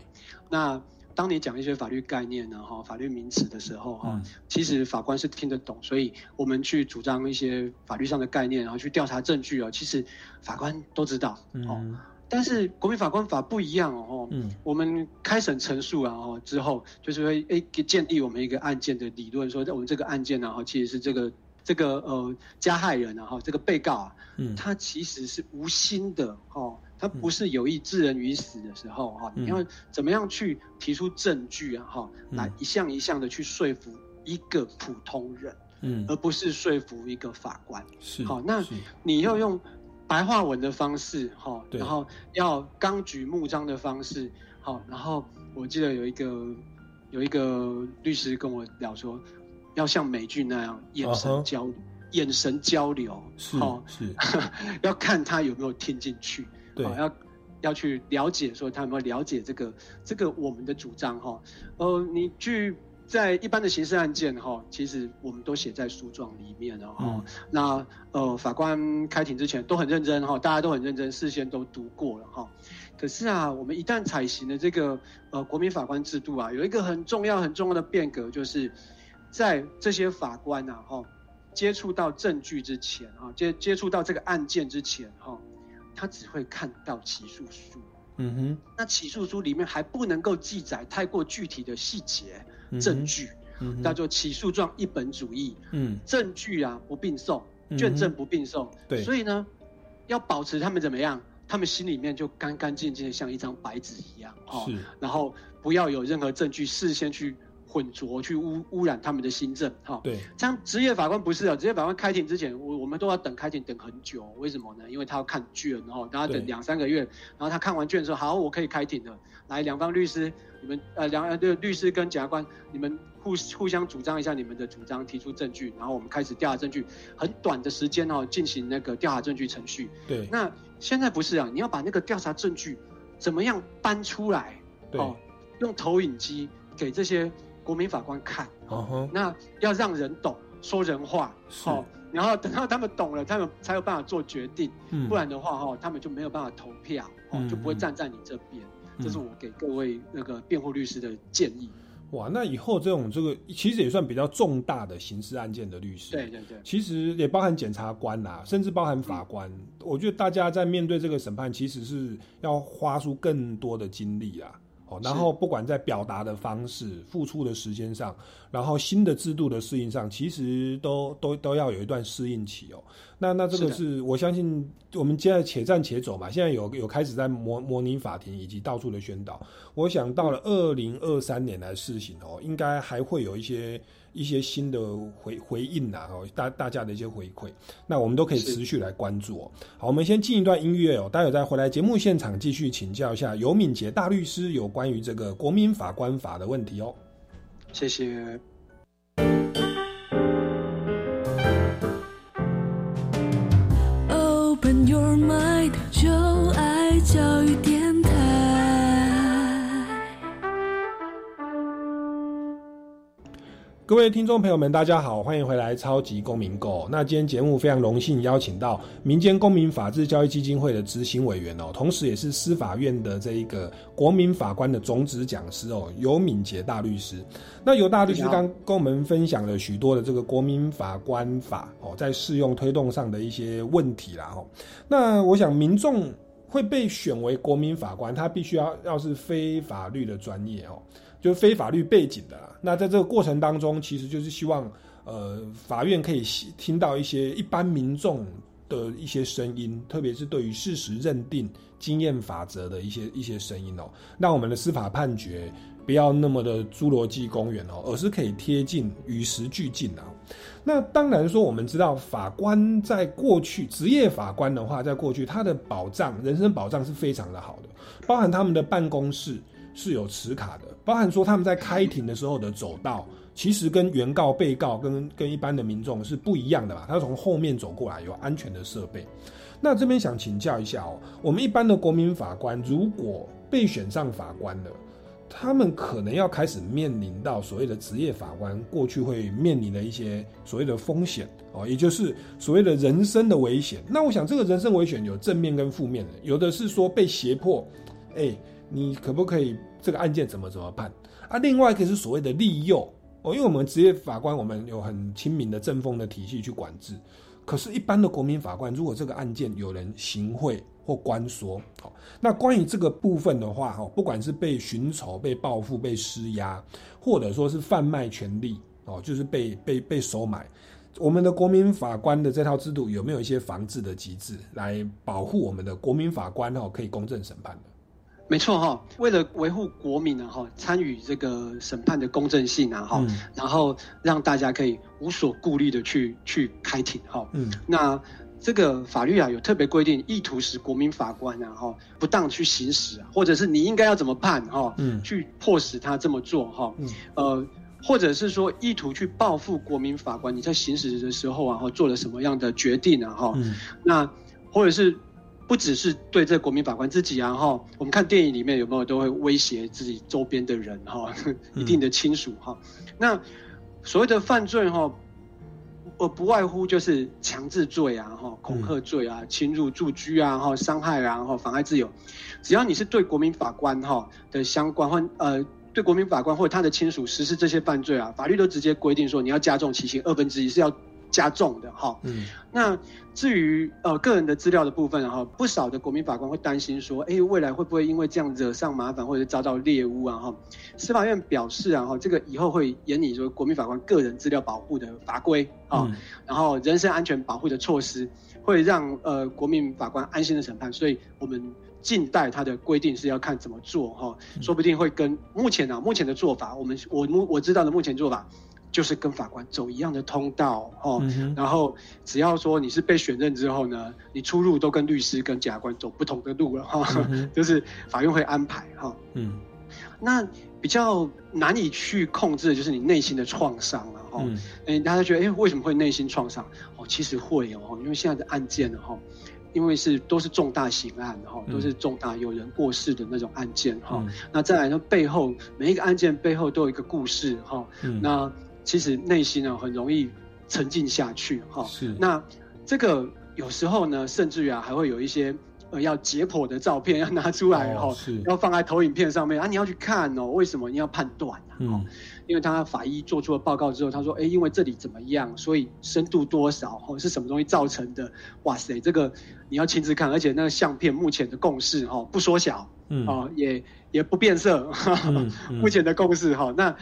那。当你讲一些法律概念呢，哈，法律名词的时候，哈，其实法官是听得懂，所以我们去主张一些法律上的概念，然后去调查证据啊，其实法官都知道，哦。但是国民法官法不一样哦，嗯，我们开审陈述啊，哦之后就是会诶建立我们一个案件的理论，说在我们这个案件呢，哈，其实是这个这个呃加害人啊，哈，这个被告啊，嗯，他其实是无心的，哦。他不是有意置人于死的时候哈，你要怎么样去提出证据啊哈，来一项一项的去说服一个普通人，嗯，而不是说服一个法官，是好，那你要用白话文的方式哈，然后要纲举目张的方式，好，然后我记得有一个有一个律师跟我聊说，要像美剧那样眼神交流眼神交流，是是，要看他有没有听进去。好，要要去了解，说他有没有了解这个这个我们的主张哈？呃，你去在一般的刑事案件哈，其实我们都写在诉状里面了哈。那呃，法官开庭之前都很认真哈，大家都很认真，事先都读过了哈。可是啊，我们一旦采行了这个呃国民法官制度啊，有一个很重要很重要的变革，就是在这些法官呐哈接触到证据之前啊，接接触到这个案件之前哈。他只会看到起诉书，嗯哼，那起诉书里面还不能够记载太过具体的细节证据，叫做起诉状一本主义，嗯，证据啊不并送，卷证不并送，对，所以呢，要保持他们怎么样？他们心里面就干干净净的像一张白纸一样，哦，然后不要有任何证据事先去。混浊去污污染他们的新政，哈，对，像职业法官不是啊，职业法官开庭之前，我我们都要等开庭等很久，为什么呢？因为他要看卷，哈，然后等两三个月，然后他看完卷之后，好，我可以开庭了。来，两方律师，你们呃两呃律师跟检察官，你们互互相主张一下你们的主张，提出证据，然后我们开始调查证据，很短的时间哦，进行那个调查证据程序。对，那现在不是啊，你要把那个调查证据怎么样搬出来？哦，用投影机给这些。国民法官看，那要让人懂，说人话，好，然后等到他们懂了，他们才有办法做决定，不然的话，哈，他们就没有办法投票，哦，就不会站在你这边。这是我给各位那个辩护律师的建议。哇，那以后这种这个其实也算比较重大的刑事案件的律师，对对对，其实也包含检察官啊，甚至包含法官。我觉得大家在面对这个审判，其实是要花出更多的精力啊。哦，然后不管在表达的方式、付出的时间上，然后新的制度的适应上，其实都都都要有一段适应期哦。那那这个是我相信，我们现在且战且走嘛。现在有有开始在模模拟法庭以及到处的宣导。我想到了二零二三年来试行哦，应该还会有一些。一些新的回回应呐，哦，大大家的一些回馈，那我们都可以持续来关注哦。好，我们先进一段音乐哦，待会再回来节目现场继续请教一下尤敏杰大律师有关于这个国民法官法的问题哦。谢谢。各位听众朋友们，大家好，欢迎回来《超级公民购》。那今天节目非常荣幸邀请到民间公民法治教育基金会的执行委员哦，同时也是司法院的这一个国民法官的种子讲师哦，尤敏杰大律师。那尤大律师刚跟我们分享了许多的这个国民法官法哦，在适用推动上的一些问题啦哦。那我想民众会被选为国民法官，他必须要要是非法律的专业哦。就非法律背景的啦。那在这个过程当中，其实就是希望，呃，法院可以听到一些一般民众的一些声音，特别是对于事实认定、经验法则的一些一些声音哦，让我们的司法判决不要那么的侏罗纪公园哦，而是可以贴近、与时俱进啊。那当然说，我们知道法官在过去职业法官的话，在过去他的保障、人身保障是非常的好的，包含他们的办公室。是有持卡的，包含说他们在开庭的时候的走道，其实跟原告、被告跟跟一般的民众是不一样的吧？他从后面走过来，有安全的设备。那这边想请教一下哦，我们一般的国民法官如果被选上法官了，他们可能要开始面临到所谓的职业法官过去会面临的一些所谓的风险哦，也就是所谓的人生的危险。那我想这个人生危险有正面跟负面的，有的是说被胁迫，哎。你可不可以这个案件怎么怎么判啊？另外一个是所谓的利诱哦，因为我们职业法官，我们有很亲民的正风的体系去管制。可是，一般的国民法官，如果这个案件有人行贿或关说，好，那关于这个部分的话，哈，不管是被寻仇、被报复、被施压，或者说是贩卖权利，哦，就是被被被收买，我们的国民法官的这套制度有没有一些防治的机制，来保护我们的国民法官哦，可以公正审判的？没错哈，为了维护国民呢哈，参与这个审判的公正性啊哈，然后让大家可以无所顾虑的去去开庭哈。嗯，那这个法律啊有特别规定，意图使国民法官啊哈不当去行使啊，或者是你应该要怎么判哈，嗯，去迫使他这么做哈，嗯，呃，或者是说意图去报复国民法官，你在行使的时候啊哈做了什么样的决定啊哈，嗯。那或者是。不只是对这国民法官自己啊，哈，我们看电影里面有没有都会威胁自己周边的人，哈，一定的亲属，哈。那所谓的犯罪，哈，呃，不外乎就是强制罪啊，哈，恐吓罪啊，侵入住居啊，哈，伤害啊，哈，妨碍自由。只要你是对国民法官，哈的相关或呃，对国民法官或者他的亲属实施这些犯罪啊，法律都直接规定说你要加重其刑二分之一，是要。加重的哈，嗯，那至于呃个人的资料的部分哈，不少的国民法官会担心说，哎，未来会不会因为这样惹上麻烦，或者遭到猎污啊哈？司法院表示啊哈，这个以后会严拟说国民法官个人资料保护的法规啊，然后人身安全保护的措施，会让呃国民法官安心的审判。所以我们近代它的规定是要看怎么做哈，说不定会跟目前啊目前的做法，我们我目我知道的目前做法。就是跟法官走一样的通道哦，然后只要说你是被选任之后呢，你出入都跟律师跟检察官走不同的路了哈，就是法院会安排哈。嗯，那比较难以去控制的就是你内心的创伤了哈。嗯，大家觉得哎为什么会内心创伤？哦，其实会哦，因为现在的案件呢哈，因为是都是重大刑案哈，都是重大有人过世的那种案件哈。那再来呢，背后每一个案件背后都有一个故事哈。那其实内心呢很容易沉浸下去哈，是那这个有时候呢，甚至于啊还会有一些呃要解剖的照片要拿出来哈，要放在投影片上面啊，你要去看哦，为什么你要判断呢？嗯，因为他法医做出了报告之后，他说，哎，因为这里怎么样，所以深度多少或是什么东西造成的？哇塞，这个你要亲自看，而且那个相片目前的共识哈不缩小，嗯，哦也也不变色，目前的共识哈那。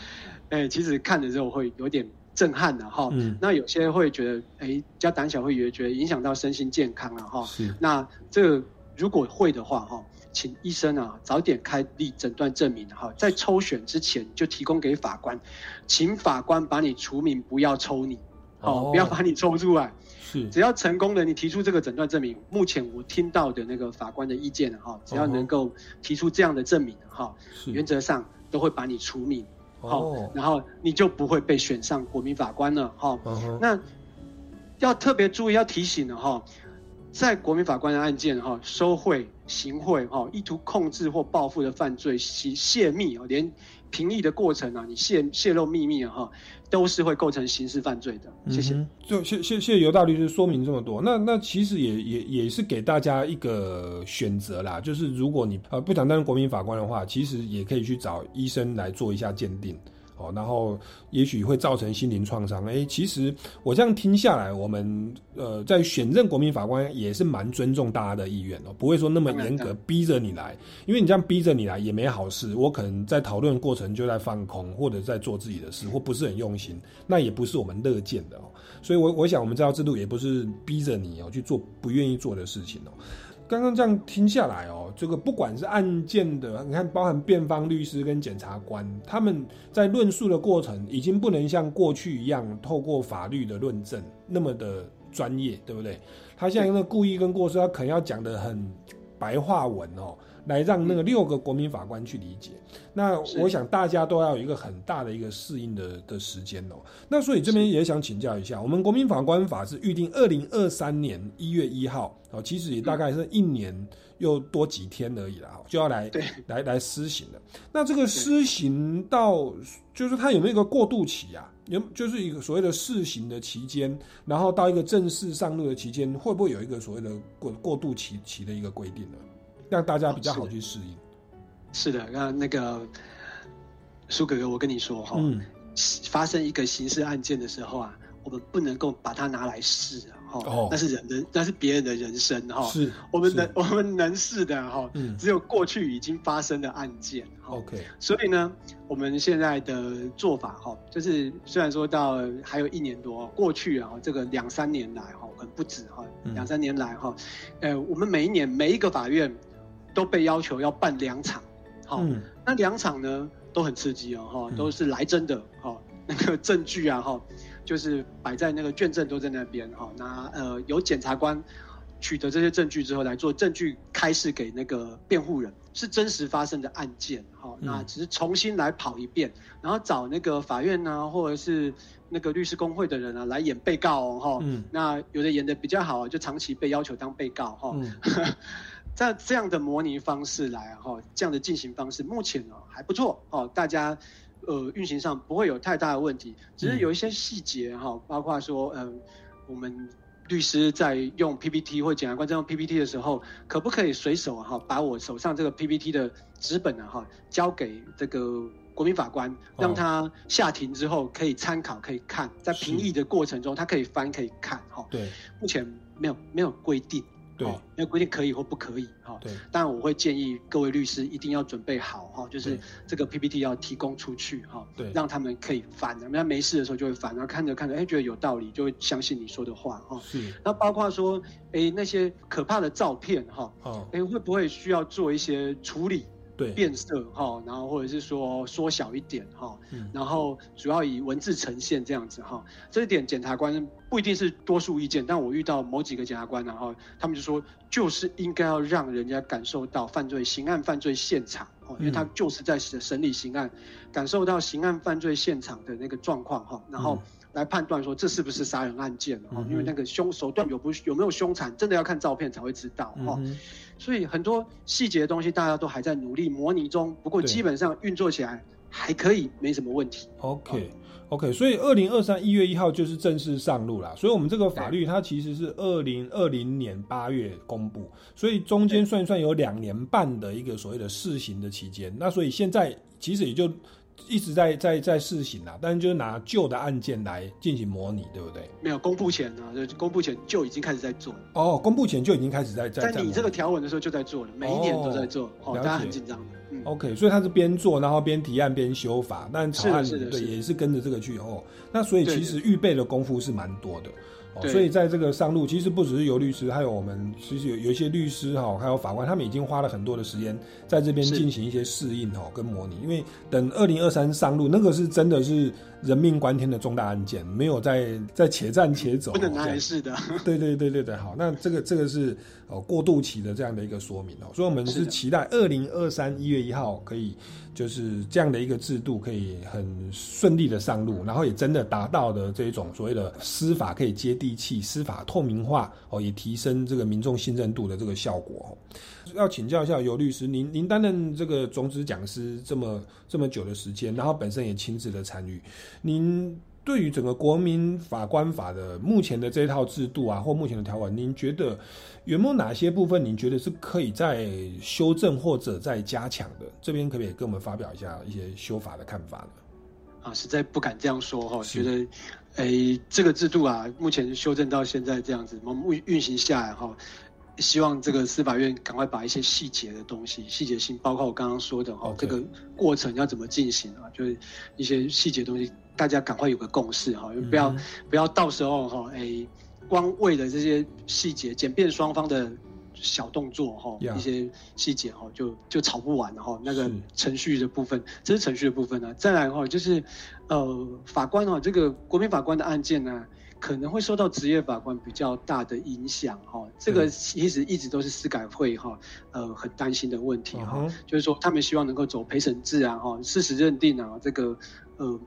哎，其实看的时候会有点震撼的哈。嗯。那有些会觉得，哎，比较胆小会觉得影响到身心健康了哈。是。那这如果会的话哈，请医生啊早点开立诊断证明哈，在抽选之前就提供给法官，请法官把你除名，不要抽你，哦，不要把你抽出来。是。只要成功的你提出这个诊断证明，目前我听到的那个法官的意见哈，只要能够提出这样的证明哈，原则上都会把你除名。好，然后你就不会被选上国民法官了。哈，那要特别注意，要提醒的哈，在国民法官的案件哈，收贿、行贿哈，意图控制或报复的犯罪，其泄密啊，连评议的过程啊，你泄泄露秘密啊哈，都是会构成刑事犯罪的。谢谢。就谢谢谢尤大律师说明这么多。那那其实也也也是给大家一个选择啦，就是如果你呃不想担任国民法官的话，其实也可以去找医生来做一下鉴定。哦，然后也许会造成心灵创伤。哎，其实我这样听下来，我们呃在选任国民法官也是蛮尊重大家的意愿哦，不会说那么严格逼着你来，因为你这样逼着你来也没好事。我可能在讨论过程就在放空，或者在做自己的事，或不是很用心，那也不是我们乐见的哦。所以，我我想我们这套制度也不是逼着你哦去做不愿意做的事情哦。刚刚这样听下来哦，这个不管是案件的，你看包含辩方律师跟检察官，他们在论述的过程已经不能像过去一样透过法律的论证那么的专业，对不对？他现在那故意跟过失，他可能要讲的很白话文哦。来让那个六个国民法官去理解，那我想大家都要有一个很大的一个适应的的时间哦。那所以这边也想请教一下，我们国民法官法是预定二零二三年一月一号哦，其实也大概是一年又多几天而已啦，就要来来来施行了。那这个施行到就是它有没有一个过渡期啊？有就是一个所谓的试行的期间，然后到一个正式上路的期间，会不会有一个所谓的过过渡期期的一个规定呢？让大家比较好去适应。是的，那那个苏哥哥，我跟你说哈，发生一个刑事案件的时候啊，我们不能够把它拿来试啊，哈，那是人的，那是别人的人生哈。是，我们能 我们能试的哈，只有过去已经发生的案件。OK，所以呢，我们现在的做法哈，就是虽然说到还有一年多过去啊，这个两三年来哈，可能不止哈，两三年来哈，呃，我们每一年每一个法院。都被要求要办两场，好，那两场呢都很刺激哦，哈，都是来真的，哈，那个证据啊，哈，就是摆在那个卷证都在那边，哈，那呃有检察官取得这些证据之后来做证据开示给那个辩护人，是真实发生的案件，哈，那只是重新来跑一遍，然后找那个法院呢，或者是那个律师工会的人啊来演被告，哈，那有的演的比较好，就长期被要求当被告，哈。在这样的模拟方式来哈，这样的进行方式目前呢还不错哦，大家呃运行上不会有太大的问题，只是有一些细节哈，包括说嗯，我们律师在用 PPT 或检察官在用 PPT 的时候，可不可以随手哈把我手上这个 PPT 的纸本呢哈交给这个国民法官，让他下庭之后可以参考可以看，在评议的过程中他可以翻可以看哈。对，目前没有没有规定。对，没有规定可以或不可以哈。对，但我会建议各位律师一定要准备好哈，就是这个 PPT 要提供出去哈，对，让他们可以翻，人家没事的时候就会翻，然后看着看着，哎，觉得有道理，就会相信你说的话哈。是，那包括说，哎，那些可怕的照片哈，哦，哎，会不会需要做一些处理？对，变色哈，然后或者是说缩小一点哈，嗯然后主要以文字呈现这样子哈，这一点检察官不一定是多数意见，但我遇到某几个检察官，然后他们就说，就是应该要让人家感受到犯罪刑案犯罪现场哦，因为他就是在审理刑案，感受到刑案犯罪现场的那个状况哈，然后来判断说这是不是杀人案件哦，因为那个凶手段有不有没有凶残，真的要看照片才会知道哈。所以很多细节的东西，大家都还在努力模拟中。不过基本上运作起来还可以，没什么问题。OK，OK。所以二零二三一月一号就是正式上路了。所以我们这个法律它其实是二零二零年八月公布，所以中间算一算有两年半的一个所谓的试行的期间。那所以现在其实也就。一直在在在试行啊，但是就是拿旧的案件来进行模拟，对不对？没有公布前啊，就公布前就已经开始在做了。哦，公布前就已经开始在在在你这个条文的时候就在做了，每一年都在做，哦，大家很紧张的。OK，所以他是边做，然后边提案边修法，但草案对也是跟着这个去哦。那所以其实预备的功夫是蛮多的。所以在这个上路，其实不只是有律师，还有我们其实有有一些律师哈，还有法官，他们已经花了很多的时间在这边进行一些适应哈跟模拟。因为等二零二三上路，那个是真的是人命关天的重大案件，没有在在且战且走，不能拿来试的。对对对对对，好，那这个这个是哦过渡期的这样的一个说明哦，所以我们是期待二零二三一月一号可以。就是这样的一个制度，可以很顺利的上路，然后也真的达到的这种所谓的司法可以接地地气、司法透明化哦，也提升这个民众信任度的这个效果。要请教一下尤律师，您您担任这个种子讲师这么这么久的时间，然后本身也亲自的参与，您对于整个国民法官法的目前的这套制度啊，或目前的条款，您觉得有没有哪些部分您觉得是可以再修正或者再加强的？这边可不可以跟我们发表一下一些修法的看法呢？啊，实在不敢这样说哈，觉得，诶，这个制度啊，目前修正到现在这样子，我们运运行下来哈。希望这个司法院赶快把一些细节的东西、细节性，包括我刚刚说的哈，这个过程要怎么进行啊？就是一些细节东西，大家赶快有个共识哈，不要不要到时候哈，哎，光为了这些细节，简便双方的小动作哈，一些细节哈，就就吵不完哈。那个程序的部分，这是程序的部分呢。再来哈，就是呃，法官哈，这个国民法官的案件呢。可能会受到职业法官比较大的影响，哈，这个其实一直都是司改会哈，呃，很担心的问题哈，就是说他们希望能够走陪审制啊，哈，事实认定啊，这个呃，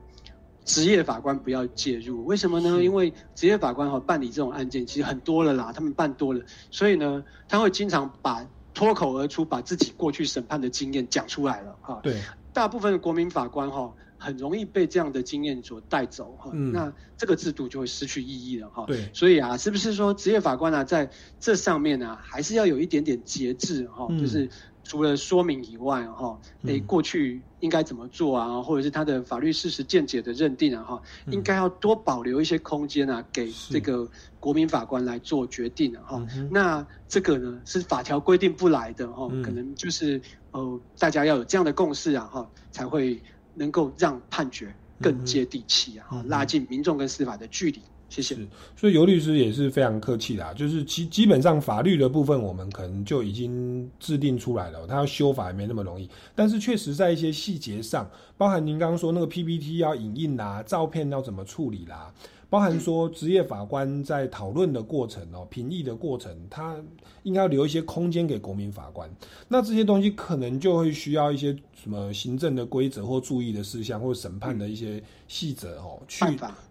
职业法官不要介入，为什么呢？因为职业法官哈办理这种案件其实很多了啦，他们办多了，所以呢，他会经常把脱口而出把自己过去审判的经验讲出来了，哈，对，大部分的国民法官哈。很容易被这样的经验所带走哈，那这个制度就会失去意义了哈。对，所以啊，是不是说职业法官呢，在这上面呢，还是要有一点点节制哈？就是除了说明以外哈，诶，过去应该怎么做啊，或者是他的法律事实见解的认定啊哈，应该要多保留一些空间啊，给这个国民法官来做决定啊哈。那这个呢，是法条规定不来的哈，可能就是呃，大家要有这样的共识啊哈，才会。能够让判决更接地气啊，拉近民众跟司法的距离。谢谢。所以尤律师也是非常客气的，就是基基本上法律的部分，我们可能就已经制定出来了，他要修法也没那么容易。但是确实在一些细节上，包含您刚刚说那个 PPT 要影印啦，照片要怎么处理啦。包含说职业法官在讨论的过程哦，评议的过程，他应该要留一些空间给国民法官。那这些东西可能就会需要一些什么行政的规则或注意的事项，或审判的一些细则哦，去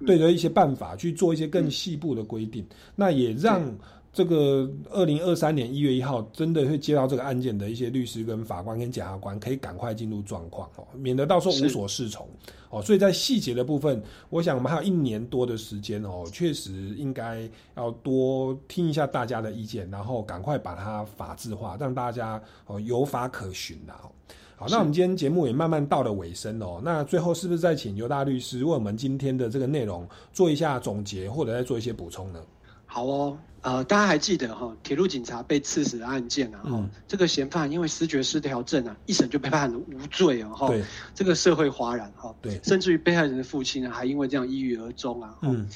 对的一些办法去做一些更细部的规定。那也让。这个二零二三年一月一号，真的会接到这个案件的一些律师跟法官跟检察官，可以赶快进入状况哦，免得到时候无所适从哦。所以在细节的部分，我想我们还有一年多的时间哦，确实应该要多听一下大家的意见，然后赶快把它法制化，让大家哦有法可循的哦。好，那我们今天节目也慢慢到了尾声哦。那最后是不是再请尤大律师为我们今天的这个内容做一下总结，或者再做一些补充呢？好哦。呃，大家还记得哈，铁路警察被刺死的案件啊，哈，这个嫌犯因为失觉失调症啊，一审就被判了无罪啊，哈，这个社会哗然哈，对，甚至于被害人的父亲呢，还因为这样抑郁而终啊，嗯，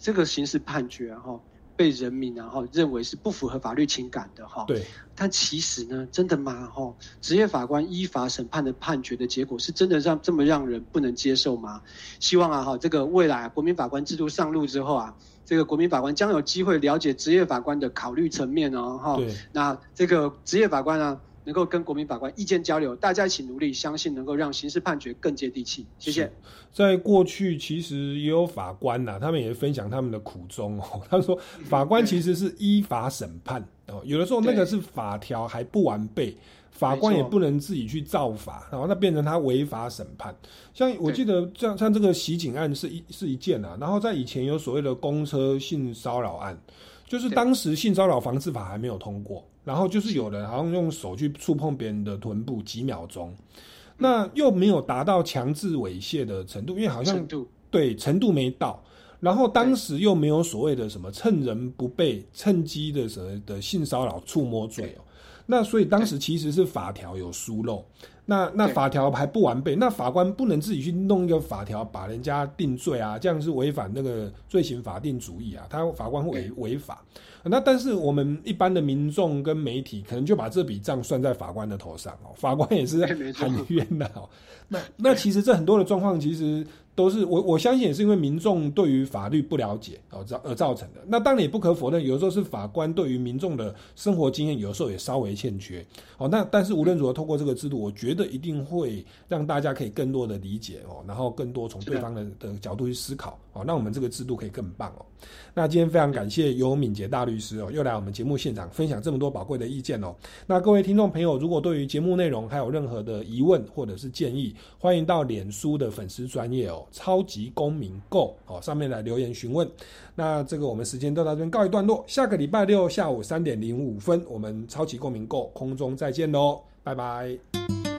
这个刑事判决哈，被人民然后认为是不符合法律情感的哈，对，但其实呢，真的吗？哈，职业法官依法审判的判决的结果是真的让这么让人不能接受吗？希望啊，哈，这个未来国民法官制度上路之后啊。这个国民法官将有机会了解职业法官的考虑层面哦，哈。那这个职业法官呢，能够跟国民法官意见交流，大家一起努力，相信能够让刑事判决更接地气。谢谢。在过去，其实也有法官呐，他们也分享他们的苦衷哦。他说，法官其实是依法审判哦，有的时候那个是法条还不完备。法官也不能自己去造法，然后那变成他违法审判。像我记得，像像这个袭警案是一是一件啊，然后在以前有所谓的公车性骚扰案，就是当时性骚扰防治法还没有通过，然后就是有人好像用手去触碰别人的臀部几秒钟，那又没有达到强制猥亵的程度，因为好像对程度没到，然后当时又没有所谓的什么趁人不备、趁机的什么的性骚扰触摸罪哦。那所以当时其实是法条有疏漏，那那法条还不完备，那法官不能自己去弄一个法条把人家定罪啊，这样是违反那个罪行法定主义啊，他法官会违违法。那但是我们一般的民众跟媒体可能就把这笔账算在法官的头上哦，法官也是很冤的哦。那那其实这很多的状况其实。都是我我相信也是因为民众对于法律不了解哦造而造成的。那当然也不可否认，有时候是法官对于民众的生活经验有时候也稍微欠缺哦。那但是无论如何，透过这个制度，我觉得。得一定会让大家可以更多的理解哦，然后更多从对方的的角度去思考哦，让我们这个制度可以更棒哦。那今天非常感谢尤敏杰大律师哦，又来我们节目现场分享这么多宝贵的意见哦。那各位听众朋友，如果对于节目内容还有任何的疑问或者是建议，欢迎到脸书的粉丝专业哦，超级公民购哦上面来留言询问。那这个我们时间都到这边告一段落，下个礼拜六下午三点零五分，我们超级公民购空中再见喽，拜拜。